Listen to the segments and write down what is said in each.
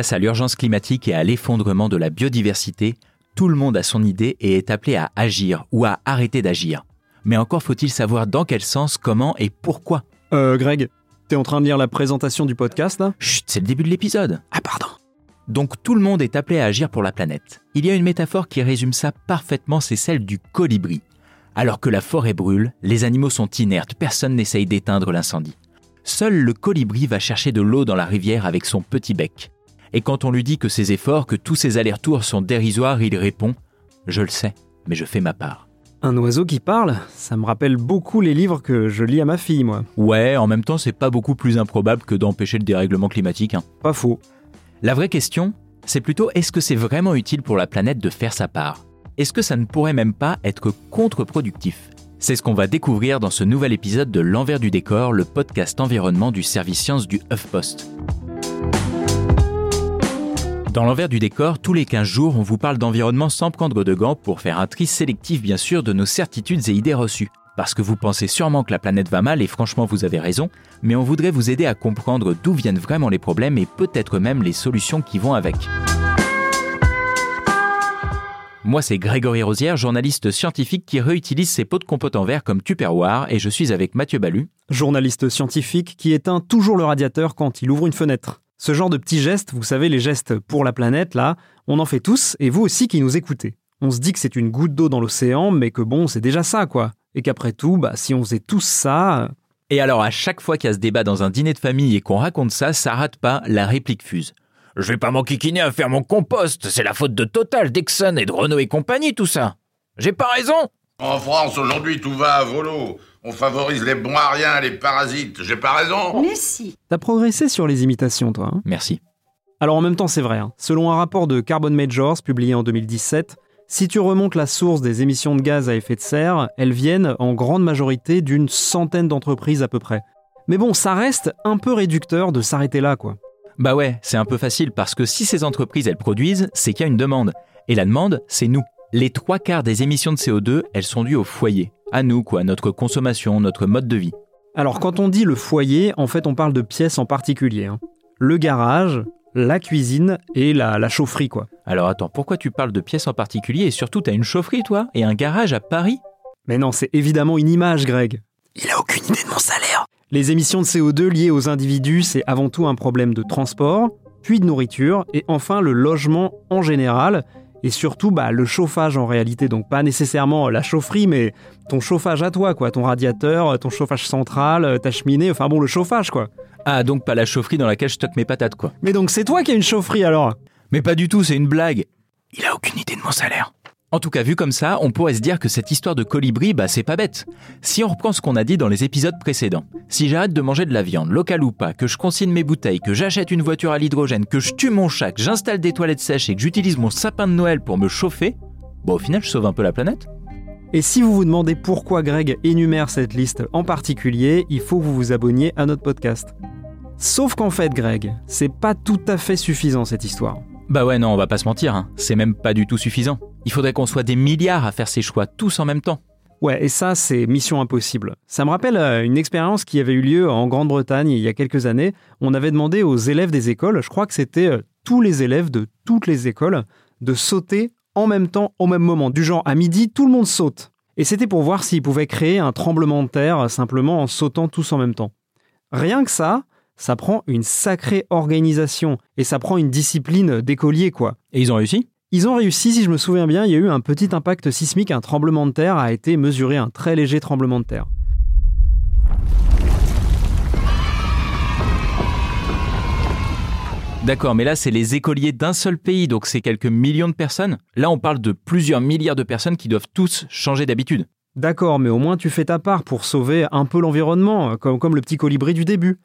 Face à l'urgence climatique et à l'effondrement de la biodiversité, tout le monde a son idée et est appelé à agir ou à arrêter d'agir. Mais encore faut-il savoir dans quel sens, comment et pourquoi. Euh, Greg, t'es en train de lire la présentation du podcast là? Chut, c'est le début de l'épisode. Ah, pardon. Donc tout le monde est appelé à agir pour la planète. Il y a une métaphore qui résume ça parfaitement, c'est celle du colibri. Alors que la forêt brûle, les animaux sont inertes, personne n'essaye d'éteindre l'incendie. Seul le colibri va chercher de l'eau dans la rivière avec son petit bec. Et quand on lui dit que ses efforts, que tous ses allers-retours sont dérisoires, il répond ⁇ Je le sais, mais je fais ma part Un oiseau qui parle Ça me rappelle beaucoup les livres que je lis à ma fille, moi. ⁇ Ouais, en même temps, c'est pas beaucoup plus improbable que d'empêcher le dérèglement climatique. hein. Pas faux. La vraie question, c'est plutôt est-ce que c'est vraiment utile pour la planète de faire sa part? Est-ce que ça ne pourrait même pas être contre-productif? C'est ce qu'on va découvrir dans ce nouvel épisode de L'envers du décor, le podcast environnement du service science du HuffPost. Dans l'envers du décor, tous les 15 jours, on vous parle d'environnement sans prendre de gants pour faire un tri sélectif bien sûr de nos certitudes et idées reçues. Parce que vous pensez sûrement que la planète va mal et franchement vous avez raison, mais on voudrait vous aider à comprendre d'où viennent vraiment les problèmes et peut-être même les solutions qui vont avec. Moi, c'est Grégory Rosière, journaliste scientifique qui réutilise ses pots de compote en verre comme tupperware et je suis avec Mathieu Balu. Journaliste scientifique qui éteint toujours le radiateur quand il ouvre une fenêtre. Ce genre de petits gestes, vous savez, les gestes pour la planète, là, on en fait tous, et vous aussi qui nous écoutez. On se dit que c'est une goutte d'eau dans l'océan, mais que bon, c'est déjà ça, quoi. Et qu'après tout, bah, si on faisait tous ça, Et alors, à chaque fois qu'il y a ce débat dans un dîner de famille et qu'on raconte ça, ça rate pas, la réplique fuse. Je vais pas m'enquiquiner à faire mon compost, c'est la faute de Total, Dexon et de Renault et compagnie, tout ça. J'ai pas raison En France, aujourd'hui, tout va à volo. On favorise les bons à rien, les parasites. J'ai pas raison Mais si. t'as progressé sur les imitations, toi. hein Merci. Alors en même temps, c'est vrai. hein. Selon un rapport de Carbon Majors publié en 2017, si tu remontes la source des émissions de gaz à effet de serre, elles viennent en grande majorité d'une centaine d'entreprises à peu près. Mais bon, ça reste un peu réducteur de s'arrêter là, quoi. Bah ouais, c'est un peu facile parce que si ces entreprises elles produisent, c'est qu'il y a une demande. Et la demande, c'est nous. Les trois quarts des émissions de CO2, elles sont dues au foyer. À nous, quoi, notre consommation, notre mode de vie. Alors quand on dit le foyer, en fait on parle de pièces en particulier. hein. Le garage, la cuisine et la, la chaufferie, quoi. Alors attends, pourquoi tu parles de pièces en particulier et surtout t'as une chaufferie toi et un garage à Paris? Mais non, c'est évidemment une image, Greg. Il a aucune idée de mon salaire. Les émissions de CO2 liées aux individus, c'est avant tout un problème de transport, puis de nourriture, et enfin le logement en général, et surtout bah, le chauffage en réalité. Donc pas nécessairement la chaufferie, mais ton chauffage à toi, quoi. Ton radiateur, ton chauffage central, ta cheminée, enfin bon, le chauffage, quoi. Ah donc pas la chaufferie dans laquelle je stocke mes patates quoi. Mais donc c'est toi qui as une chaufferie alors? Mais pas du tout, c'est une blague. Il a aucune idée de mon salaire. En tout cas, vu comme ça, on pourrait se dire que cette histoire de colibri, bah c'est pas bête. Si on reprend ce qu'on a dit dans les épisodes précédents, si j'arrête de manger de la viande, locale ou pas, que je consigne mes bouteilles, que j'achète une voiture à l'hydrogène, que je tue mon chat, que j'installe des toilettes sèches et que j'utilise mon sapin de Noël pour me chauffer, bah au final je sauve un peu la planète. Et si vous vous demandez pourquoi Greg énumère cette liste en particulier, il faut que vous vous abonniez à notre podcast. Sauf qu'en fait, Greg, c'est pas tout à fait suffisant cette histoire. Bah ouais, non, on va pas se mentir, hein. c'est même pas du tout suffisant. Il faudrait qu'on soit des milliards à faire ces choix tous en même temps. Ouais, et ça, c'est mission impossible. Ça me rappelle euh, une expérience qui avait eu lieu en Grande-Bretagne il y a quelques années. On avait demandé aux élèves des écoles, je crois que c'était euh, tous les élèves de toutes les écoles, de sauter en même temps, au même moment. Du genre, à midi, tout le monde saute. Et c'était pour voir s'ils pouvaient créer un tremblement de terre simplement en sautant tous en même temps. Rien que ça, ça prend une sacrée organisation et ça prend une discipline d'écolier, quoi. Et ils ont réussi? Ils ont réussi, si je me souviens bien, il y a eu un petit impact sismique, un tremblement de terre a été mesuré, un très léger tremblement de terre. D'accord, mais là, c'est les écoliers d'un seul pays, donc c'est quelques millions de personnes. Là, on parle de plusieurs milliards de personnes qui doivent tous changer d'habitude. D'accord, mais au moins tu fais ta part pour sauver un peu l'environnement, comme, comme le petit colibri du début.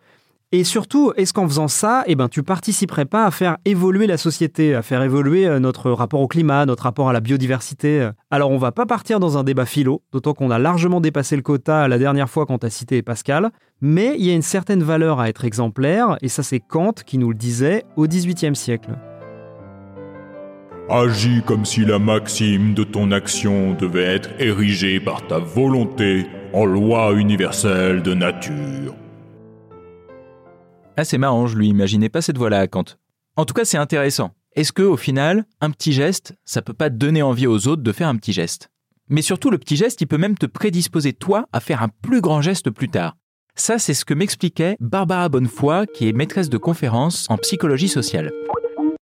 Et surtout, est-ce qu'en faisant ça, eh ben, tu participerais pas à faire évoluer la société, à faire évoluer euh, notre rapport au climat, notre rapport à la biodiversité Alors on va pas partir dans un débat philo, d'autant qu'on a largement dépassé le quota la dernière fois quand as cité Pascal, mais il y a une certaine valeur à être exemplaire, et ça c'est Kant qui nous le disait au XVIIIe siècle. Agis comme si la maxime de ton action devait être érigée par ta volonté en loi universelle de nature. Ah, c'est marrant, je lui imaginais pas cette voix-là à Kant. En tout cas, c'est intéressant. Est-ce que, au final, un petit geste, ça peut pas donner envie aux autres de faire un petit geste? Mais surtout, le petit geste, il peut même te prédisposer, toi, à faire un plus grand geste plus tard. Ça, c'est ce que m'expliquait Barbara Bonnefoy, qui est maîtresse de conférences en psychologie sociale.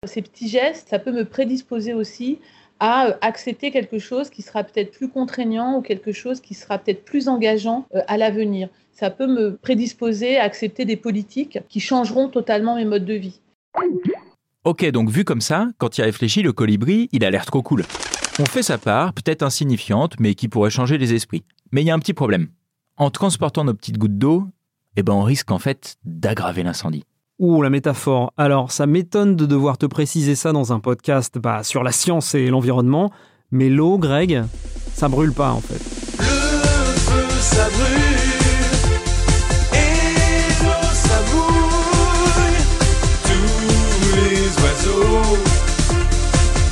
Ces petits gestes, ça peut me prédisposer aussi à euh, accepter quelque chose qui sera peut-être plus contraignant ou quelque chose qui sera peut-être plus engageant euh, à l'avenir. Ça peut me prédisposer à accepter des politiques qui changeront totalement mes modes de vie. Ok, donc vu comme ça, quand il réfléchit, le colibri, il a l'air trop cool. On fait sa part, peut-être insignifiante, mais qui pourrait changer les esprits. Mais il y a un petit problème. En transportant nos petites gouttes d'eau, eh ben on risque en fait d'aggraver l'incendie. Ouh, la métaphore. Alors, ça m'étonne de devoir te préciser ça dans un podcast bah, sur la science et l'environnement, mais l'eau, Greg, ça brûle pas en fait. Le feu, ça brûle, et l'eau, ça bouille. Tous les oiseaux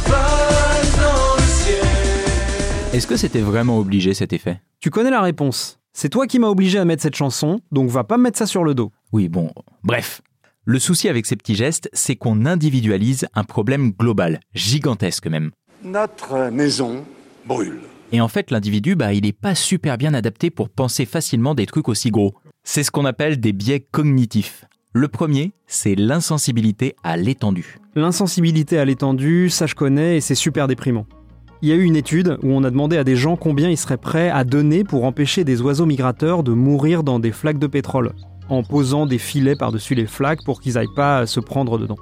volent dans le ciel. Est-ce que c'était vraiment obligé cet effet? Tu connais la réponse. C'est toi qui m'as obligé à mettre cette chanson, donc va pas me mettre ça sur le dos. Oui, bon, bref. Le souci avec ces petits gestes, c'est qu'on individualise un problème global, gigantesque même. Notre maison brûle. Et en fait, l'individu, bah, il n'est pas super bien adapté pour penser facilement des trucs aussi gros. C'est ce qu'on appelle des biais cognitifs. Le premier, c'est l'insensibilité à l'étendue. L'insensibilité à l'étendue, ça je connais et c'est super déprimant. Il y a eu une étude où on a demandé à des gens combien ils seraient prêts à donner pour empêcher des oiseaux migrateurs de mourir dans des flaques de pétrole en posant des filets par-dessus les flaques pour qu'ils aillent pas se prendre dedans.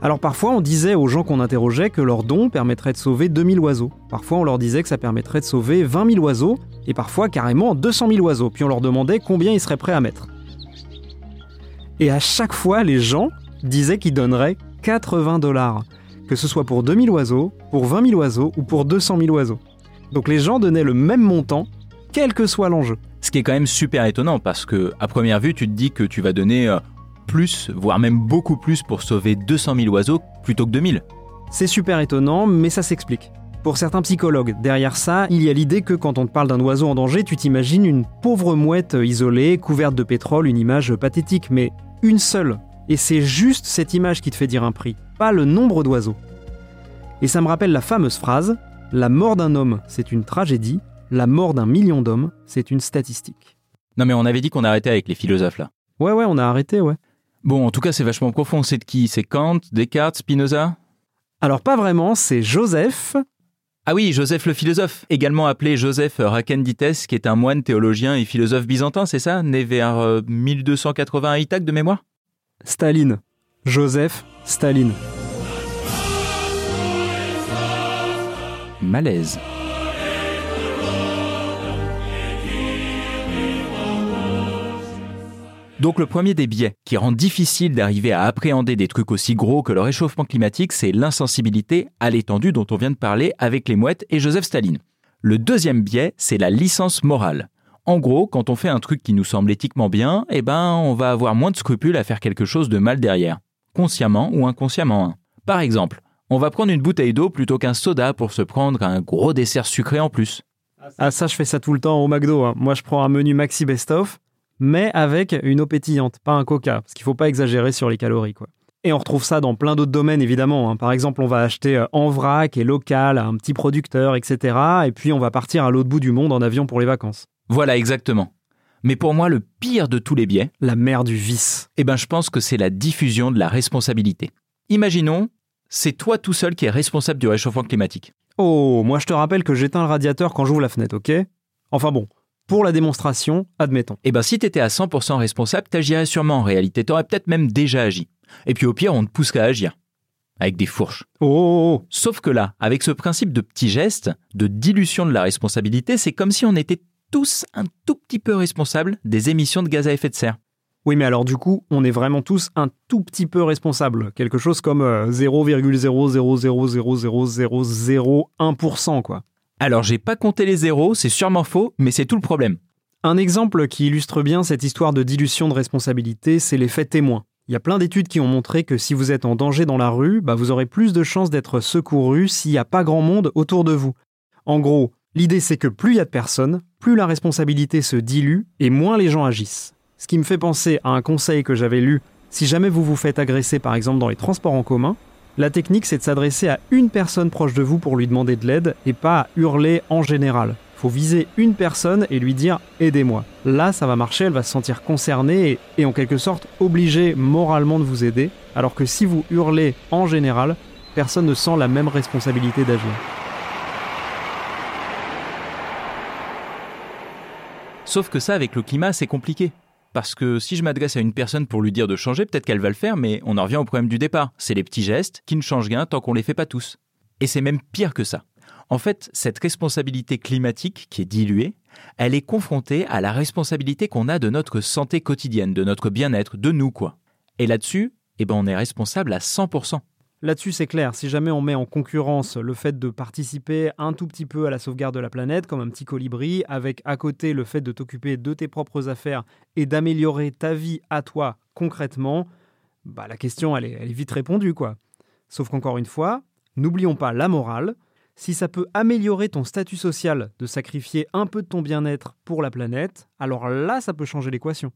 Alors parfois on disait aux gens qu'on interrogeait que leur don permettrait de sauver 2000 oiseaux. Parfois on leur disait que ça permettrait de sauver 20 000 oiseaux, et parfois carrément 200 000 oiseaux. Puis on leur demandait combien ils seraient prêts à mettre. Et à chaque fois les gens disaient qu'ils donneraient 80 dollars. Que ce soit pour 2000 oiseaux, pour 20 000 oiseaux ou pour 200 000 oiseaux. Donc les gens donnaient le même montant, quel que soit l'enjeu. Ce qui est quand même super étonnant parce que, à première vue, tu te dis que tu vas donner euh, plus, voire même beaucoup plus pour sauver 200 000 oiseaux plutôt que 2000. C'est super étonnant, mais ça s'explique. Pour certains psychologues, derrière ça, il y a l'idée que quand on te parle d'un oiseau en danger, tu t'imagines une pauvre mouette isolée, couverte de pétrole, une image pathétique, mais une seule. Et c'est juste cette image qui te fait dire un prix, pas le nombre d'oiseaux. Et ça me rappelle la fameuse phrase La mort d'un homme, c'est une tragédie, la mort d'un million d'hommes, c'est une statistique. Non mais on avait dit qu'on arrêtait avec les philosophes là. Ouais, ouais, on a arrêté, ouais. Bon, en tout cas, c'est vachement profond. C'est de qui C'est Kant, Descartes, Spinoza? Alors pas vraiment, c'est Joseph. Ah oui, Joseph le philosophe, également appelé Joseph Rakendites, qui est un moine théologien et philosophe byzantin, c'est ça? Né vers euh, 1280 à Ithaque de mémoire? Staline. Joseph Staline. Malaise. Donc le premier des biais qui rend difficile d'arriver à appréhender des trucs aussi gros que le réchauffement climatique, c'est l'insensibilité à l'étendue dont on vient de parler avec les mouettes et Joseph Staline. Le deuxième biais, c'est la licence morale. En gros, quand on fait un truc qui nous semble éthiquement bien, eh ben, on va avoir moins de scrupules à faire quelque chose de mal derrière, consciemment ou inconsciemment. hein. Par exemple, on va prendre une bouteille d'eau plutôt qu'un soda pour se prendre un gros dessert sucré en plus. Ah ça, je fais ça tout le temps au McDo. hein. Moi, je prends un menu maxi best-of, mais avec une eau pétillante, pas un coca, parce qu'il faut pas exagérer sur les calories, quoi. Et on retrouve ça dans plein d'autres domaines, évidemment. hein. Par exemple, on va acheter euh, en vrac et local à un petit producteur, etc. Et puis, on va partir à l'autre bout du monde en avion pour les vacances. Voilà exactement. Mais pour moi, le pire de tous les biais, La mère du vice. eh ben, je pense que c'est la diffusion de la responsabilité. Imaginons, c'est toi tout seul qui es responsable du réchauffement climatique. Oh, moi, je te rappelle que j'éteins le radiateur quand j'ouvre la fenêtre, ok? Enfin bon, Pour la démonstration, admettons. Eh ben si t'étais à 100% responsable, t'agirais sûrement en réalité, t'aurais peut-être même déjà agi. Et puis au pire, on te pousserait à agir. Avec des fourches. Oh, oh, oh. Sauf que là, avec ce principe de petits gestes, de dilution de la responsabilité, c'est comme si on était tous un tout petit peu responsables des émissions de gaz à effet de serre. Oui, mais alors du coup, on est vraiment tous un tout petit peu responsables. Quelque chose comme euh, 0,000000001%, quoi. Alors j'ai pas compté les zéros, c'est sûrement faux, mais c'est tout le problème. Un exemple qui illustre bien cette histoire de dilution de responsabilité, c'est l'effet témoin. Il y a plein d'études qui ont montré que si vous êtes en danger dans la rue, bah vous aurez plus de chances d'être secouru s'il n'y a pas grand monde autour de vous. En gros, l'idée c'est que plus il y a de personnes, plus la responsabilité se dilue et moins les gens agissent. Ce qui me fait penser à un conseil que j'avais lu, si jamais vous vous faites agresser par exemple dans les transports en commun, la technique c'est de s'adresser à une personne proche de vous pour lui demander de l'aide et pas à hurler en général. Faut viser une personne et lui dire aidez-moi. Là, ça va marcher, elle va se sentir concernée et, et en quelque sorte obligée moralement de vous aider, alors que si vous hurlez en général, personne ne sent la même responsabilité d'agir. Sauf que ça, avec le climat, c'est compliqué. Parce que si je m'adresse à une personne pour lui dire de changer, peut-être qu'elle va le faire, mais on en revient au problème du départ. C'est les petits gestes qui ne changent rien tant qu'on les fait pas tous. Et c'est même pire que ça. En fait, cette responsabilité climatique qui est diluée, elle est confrontée à la responsabilité qu'on a de notre santé quotidienne, de notre bien-être, de nous quoi. Et là-dessus, eh ben on est responsable à 100%. Là-dessus, c'est clair, si jamais on met en concurrence le fait de participer un tout petit peu à la sauvegarde de la planète, comme un petit colibri, avec à côté le fait de t'occuper de tes propres affaires et d'améliorer ta vie à toi concrètement, bah la question, elle est, vite répondue, quoi. Sauf qu'encore une fois, n'oublions pas la morale. Si ça peut améliorer ton statut social de sacrifier un peu de ton bien-être pour la planète, alors là, ça peut changer l'équation.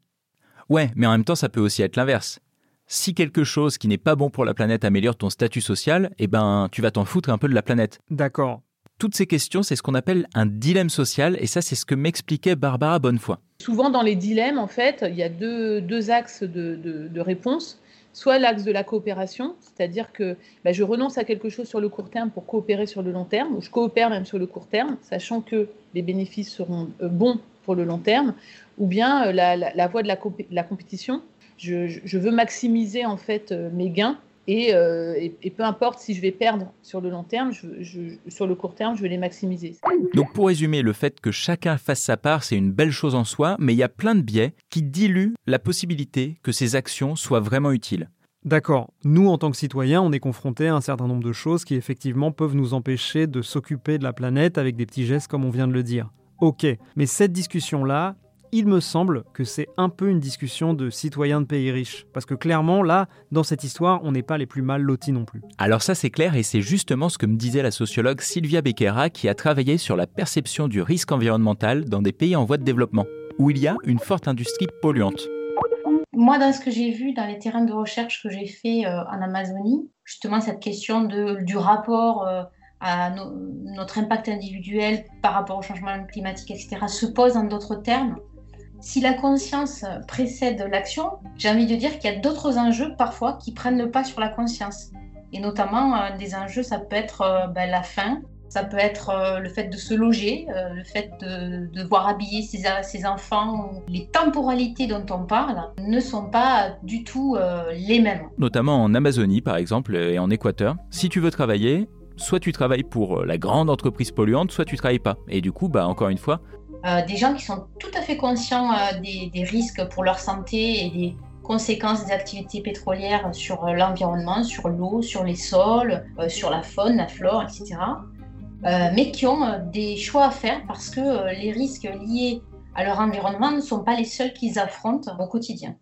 Ouais, mais en même temps, ça peut aussi être l'inverse. Si quelque chose qui n'est pas bon pour la planète améliore ton statut social, eh ben, tu vas t'en foutre un peu de la planète. D'accord. Toutes ces questions, c'est ce qu'on appelle un dilemme social, et ça, c'est ce que m'expliquait Barbara Bonnefoy. Souvent, dans les dilemmes, en fait, il y a deux, deux axes de, de, de réponse. Soit l'axe de la coopération, c'est-à-dire que bah, je renonce à quelque chose sur le court terme pour coopérer sur le long terme, ou je coopère même sur le court terme, sachant que les bénéfices seront euh, bons pour le long terme, ou bien euh, la, la, la voie de la, la compétition. Je, veux maximiser en fait euh, mes gains et, euh, et, et, peu importe si je vais perdre sur le long terme, je, je, sur le court terme, je vais les maximiser. Donc pour résumer, le fait que chacun fasse sa part, c'est une belle chose en soi, mais il y a plein de biais qui diluent la possibilité que ces actions soient vraiment utiles. D'accord. Nous, en tant que citoyens, on est confrontés à un certain nombre de choses qui effectivement peuvent nous empêcher de s'occuper de la planète avec des petits gestes comme on vient de le dire. Ok, mais cette discussion-là, il me semble que c'est un peu une discussion de citoyens de pays riches. Parce que clairement, là, dans cette histoire, on n'est pas les plus mal lotis non plus. Alors ça c'est clair et c'est justement ce que me disait la sociologue Sylvia Becerra qui a travaillé sur la perception du risque environnemental dans des pays en voie de développement, où il y a une forte industrie polluante. Moi, dans ce que j'ai vu dans les terrains de recherche que j'ai fait euh, en Amazonie, justement cette question de, du rapport euh, à no notre impact individuel par rapport au changement climatique, etc., se pose en d'autres termes. Si la conscience précède l'action, j'ai envie de dire qu'il y a d'autres enjeux parfois qui prennent le pas sur la conscience. Et notamment, euh, des enjeux, ça peut être euh, ben, la faim, ça peut être euh, le fait de se loger, le fait de, de devoir habiller ses, ses, enfants. Les temporalités dont on parle ne sont pas du tout les mêmes. Notamment en Amazonie, par exemple, et en Équateur. Si tu veux travailler, soit tu travailles pour la grande entreprise polluante, soit tu travailles pas. Et du coup, bah, encore une fois, euh, des gens qui sont tout à fait conscients euh, des, risques pour leur santé et des conséquences des activités pétrolières sur euh, l'environnement, sur l'eau, sur les sols, sur la faune, la flore, etc. Mais qui ont des choix à faire parce que les risques liés à leur environnement ne sont pas les seuls qu'ils affrontent au quotidien.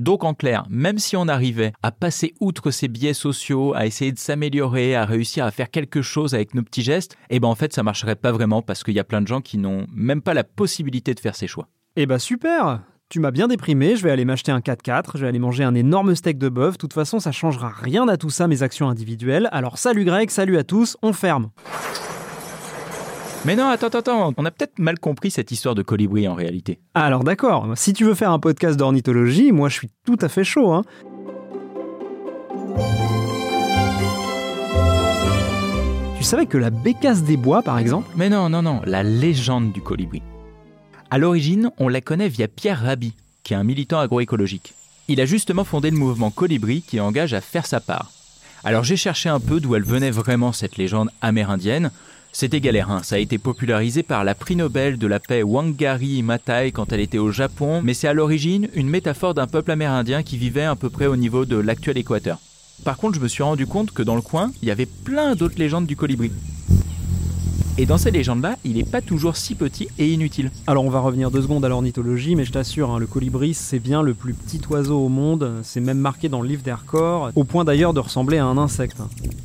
Donc en clair, même si on arrivait à passer outre ces biais sociaux, à essayer de s'améliorer, à réussir à faire quelque chose avec nos petits gestes, eh ben en fait ça marcherait pas vraiment parce qu'il y a plein de gens qui n'ont même pas la possibilité de faire ces choix. Eh bah super! Tu m'as bien déprimé, je vais aller m'acheter un 4x4, je vais aller manger un énorme steak de bœuf, de toute façon ça changera rien à tout ça mes actions individuelles, alors salut Greg, salut à tous, on ferme mais non, attends, attends, on a peut-être mal compris cette histoire de colibri en réalité. Alors d'accord, si tu veux faire un podcast d'ornithologie, moi je suis tout à fait chaud. Hein. Tu savais que la bécasse des bois, par exemple? Mais non, non, non, la légende du colibri. À l'origine, on la connaît via Pierre Rabhi, qui est un militant agroécologique. Il a justement fondé le mouvement Colibri qui engage à faire sa part. Alors j'ai cherché un peu d'où elle venait vraiment cette légende amérindienne. C'était galère, ça a été popularisé par la prix Nobel de la paix Wangari Maathai quand elle était au Japon, mais c'est à l'origine une métaphore d'un peuple amérindien qui vivait à peu près au niveau de l'actuel Équateur. Par contre, je me suis rendu compte que dans le coin, il y avait plein d'autres légendes du colibri. Et dans ces légendes-là, il n'est pas toujours si petit et inutile. Alors on va revenir deux secondes à l'ornithologie, mais je t'assure, hein, le colibri c'est bien le plus petit oiseau au monde, c'est même marqué dans le livre des records, au point d'ailleurs de ressembler à un insecte.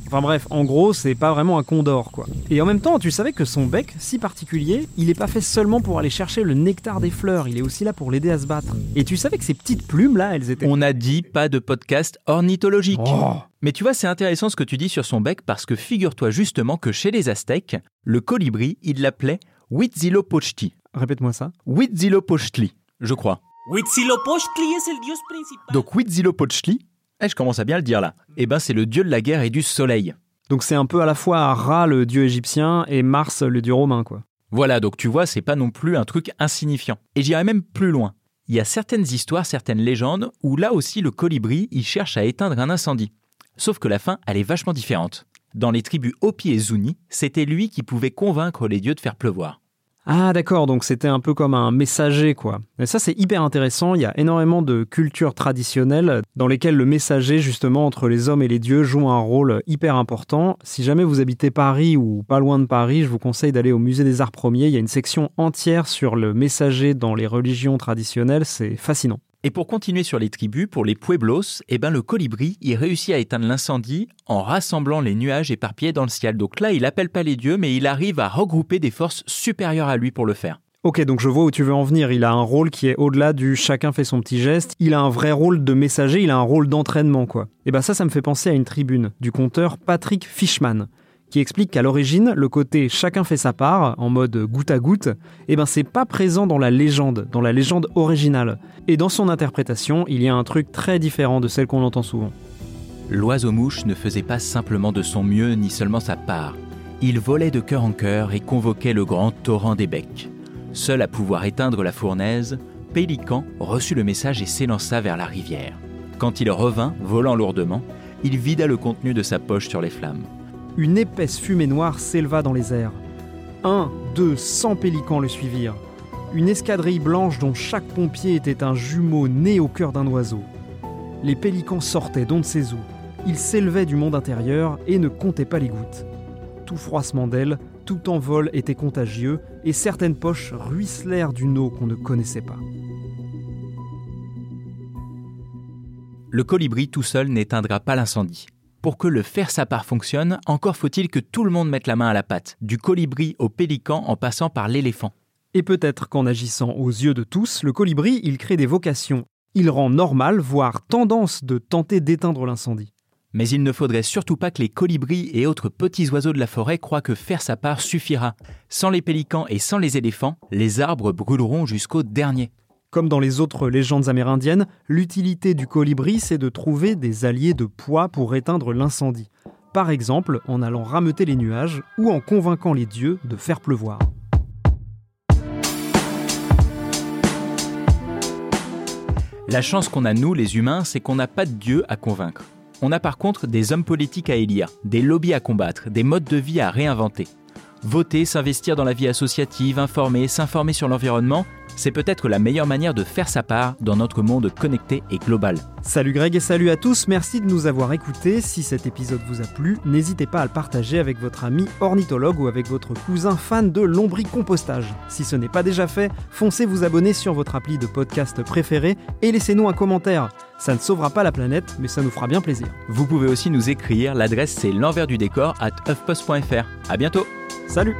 Enfin bref, en gros, c'est pas vraiment un condor quoi. Et en même temps, tu savais que son bec, si particulier, il est pas fait seulement pour aller chercher le nectar des fleurs, il est aussi là pour l'aider à se battre. Et tu savais que ces petites plumes là, elles étaient... On a dit pas de podcast ornithologique. Oh. Mais tu vois, c'est intéressant ce que tu dis sur son bec parce que figure-toi justement que chez les Aztèques, le colibri, ils l'appelaient Huitzilopochtli. Répète-moi ça. Huitzilopochtli, je crois. Huitzilopochtli es el dios principal. Donc Huitzilopochtli, eh, je commence à bien le dire là, eh ben c'est le dieu de la guerre et du soleil. Donc c'est un peu à la fois Ra le dieu égyptien et Mars le dieu romain quoi. Voilà, donc tu vois, c'est pas non plus un truc insignifiant. Et j'irai même plus loin. Il y a certaines histoires, certaines légendes où là aussi le colibri, il cherche à éteindre un incendie. Sauf que la fin, elle est vachement différente. Dans les tribus Hopi et Zuni, c'était lui qui pouvait convaincre les dieux de faire pleuvoir. Ah d'accord, donc c'était un peu comme un messager quoi. Et ça c'est hyper intéressant, il y a énormément de cultures traditionnelles dans lesquelles le messager justement entre les hommes et les dieux joue un rôle hyper important. Si jamais vous habitez Paris ou pas loin de Paris, je vous conseille d'aller au musée des arts premiers, il y a une section entière sur le messager dans les religions traditionnelles, c'est fascinant. Et pour continuer sur les tribus, pour les Pueblos, eh ben le colibri, il réussit à éteindre l'incendie en rassemblant les nuages éparpillés dans le ciel. Donc là, il appelle pas les dieux, mais il arrive à regrouper des forces supérieures à lui pour le faire. Ok, donc je vois où tu veux en venir. Il a un rôle qui est au-delà du chacun fait son petit geste. Il a un vrai rôle de messager, il a un rôle d'entraînement, quoi. Et ben ça, ça me fait penser à une tribune du conteur Patrick Fishman, qui explique qu'à l'origine, le côté chacun fait sa part, en mode goutte à goutte, eh ben c'est pas présent dans la légende, dans la légende originale. Et dans son interprétation, il y a un truc très différent de celle qu'on entend souvent. L'oiseau-mouche ne faisait pas simplement de son mieux ni seulement sa part. Il volait de cœur en cœur et convoquait le grand torrent des becs. Seul à pouvoir éteindre la fournaise, Pélican reçut le message et s'élança vers la rivière. Quand il revint, volant lourdement, il vida le contenu de sa poche sur les flammes. Une épaisse fumée noire s'éleva dans les airs. Un, deux, cent pélicans le suivirent. Une escadrille blanche dont chaque pompier était un jumeau né au cœur d'un oiseau. Les pélicans sortaient d'on ne sait où. Ils s'élevaient du monde intérieur et ne comptaient pas les gouttes. Tout froissement d'ailes, tout envol était contagieux et certaines poches ruisselèrent d'une eau qu'on ne connaissait pas. Le colibri tout seul n'éteindra pas l'incendie. Pour que le faire sa part fonctionne, encore faut-il que tout le monde mette la main à la pâte, du colibri au pélican en passant par l'éléphant. Et peut-être qu'en agissant aux yeux de tous, le colibri, il crée des vocations. Il rend normal, voire tendance de tenter d'éteindre l'incendie. Mais il ne faudrait surtout pas que les colibris et autres petits oiseaux de la forêt croient que faire sa part suffira. Sans les pélicans et sans les éléphants, les arbres brûleront jusqu'au dernier. Comme dans les autres légendes amérindiennes, l'utilité du colibri, c'est de trouver des alliés de poids pour éteindre l'incendie. Par exemple, en allant rameuter les nuages ou en convainquant les dieux de faire pleuvoir. La chance qu'on a nous, les humains, c'est qu'on n'a pas de dieu à convaincre. On a par contre des hommes politiques à élire, des lobbies à combattre, des modes de vie à réinventer. Voter, s'investir dans la vie associative, informer, s'informer sur l'environnement, c'est peut-être la meilleure manière de faire sa part dans notre monde connecté et global. Salut Greg et salut à tous, merci de nous avoir écoutés. Si cet épisode vous a plu, n'hésitez pas à le partager avec votre ami ornithologue ou avec votre cousin fan de lombricompostage. Si ce n'est pas déjà fait, foncez vous abonner sur votre appli de podcast préféré et laissez-nous un commentaire. Ça ne sauvera pas la planète, mais ça nous fera bien plaisir. Vous pouvez aussi nous écrire, l'adresse c'est l'envers du décor at huffpost.fr. À bientôt Salut.